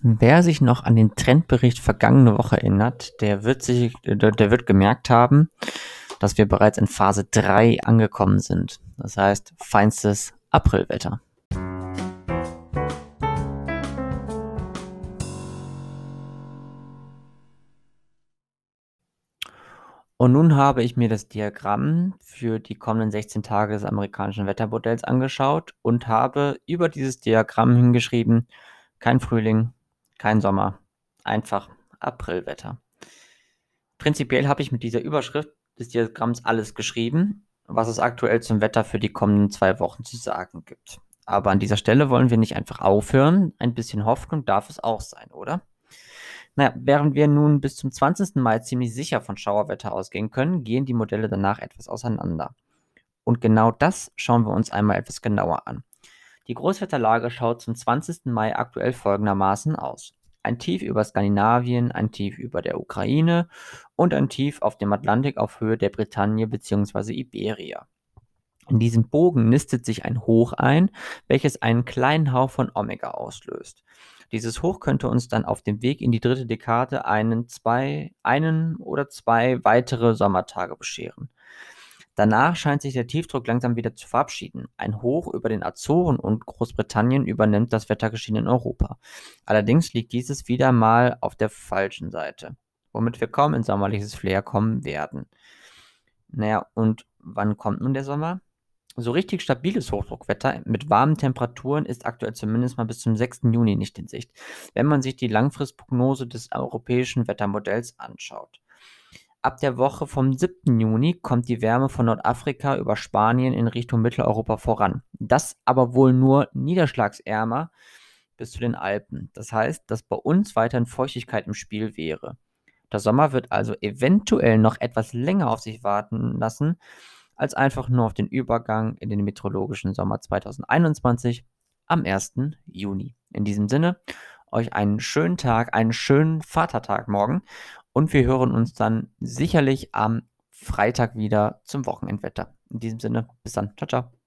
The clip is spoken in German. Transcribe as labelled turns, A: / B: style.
A: Wer sich noch an den Trendbericht vergangene Woche erinnert, der wird sich, der, wird gemerkt haben, dass wir bereits in Phase 3 angekommen sind. Das heißt, feinstes Aprilwetter. Und nun habe ich mir das Diagramm für die kommenden 16 Tage des amerikanischen Wettermodells angeschaut und habe über dieses Diagramm hingeschrieben, kein Frühling, kein Sommer, einfach Aprilwetter. Prinzipiell habe ich mit dieser Überschrift des Diagramms alles geschrieben, was es aktuell zum Wetter für die kommenden zwei Wochen zu sagen gibt. Aber an dieser Stelle wollen wir nicht einfach aufhören. Ein bisschen Hoffnung darf es auch sein, oder? Naja, während wir nun bis zum 20. Mai ziemlich sicher von Schauerwetter ausgehen können, gehen die Modelle danach etwas auseinander. Und genau das schauen wir uns einmal etwas genauer an. Die Großwetterlage schaut zum 20. Mai aktuell folgendermaßen aus. Ein Tief über Skandinavien, ein Tief über der Ukraine und ein Tief auf dem Atlantik auf Höhe der Bretagne bzw. Iberia. In diesem Bogen nistet sich ein Hoch ein, welches einen kleinen Hauch von Omega auslöst. Dieses Hoch könnte uns dann auf dem Weg in die dritte Dekade einen, zwei, einen oder zwei weitere Sommertage bescheren. Danach scheint sich der Tiefdruck langsam wieder zu verabschieden. Ein Hoch über den Azoren und Großbritannien übernimmt das Wettergeschehen in Europa. Allerdings liegt dieses wieder mal auf der falschen Seite, womit wir kaum in sommerliches Flair kommen werden. Naja, und wann kommt nun der Sommer? So richtig stabiles Hochdruckwetter mit warmen Temperaturen ist aktuell zumindest mal bis zum 6. Juni nicht in Sicht, wenn man sich die Langfristprognose des europäischen Wettermodells anschaut. Ab der Woche vom 7. Juni kommt die Wärme von Nordafrika über Spanien in Richtung Mitteleuropa voran. Das aber wohl nur niederschlagsärmer bis zu den Alpen. Das heißt, dass bei uns weiterhin Feuchtigkeit im Spiel wäre. Der Sommer wird also eventuell noch etwas länger auf sich warten lassen, als einfach nur auf den Übergang in den meteorologischen Sommer 2021 am 1. Juni. In diesem Sinne, euch einen schönen Tag, einen schönen Vatertag morgen und wir hören uns dann sicherlich am Freitag wieder zum Wochenendwetter. In diesem Sinne, bis dann. Ciao, ciao.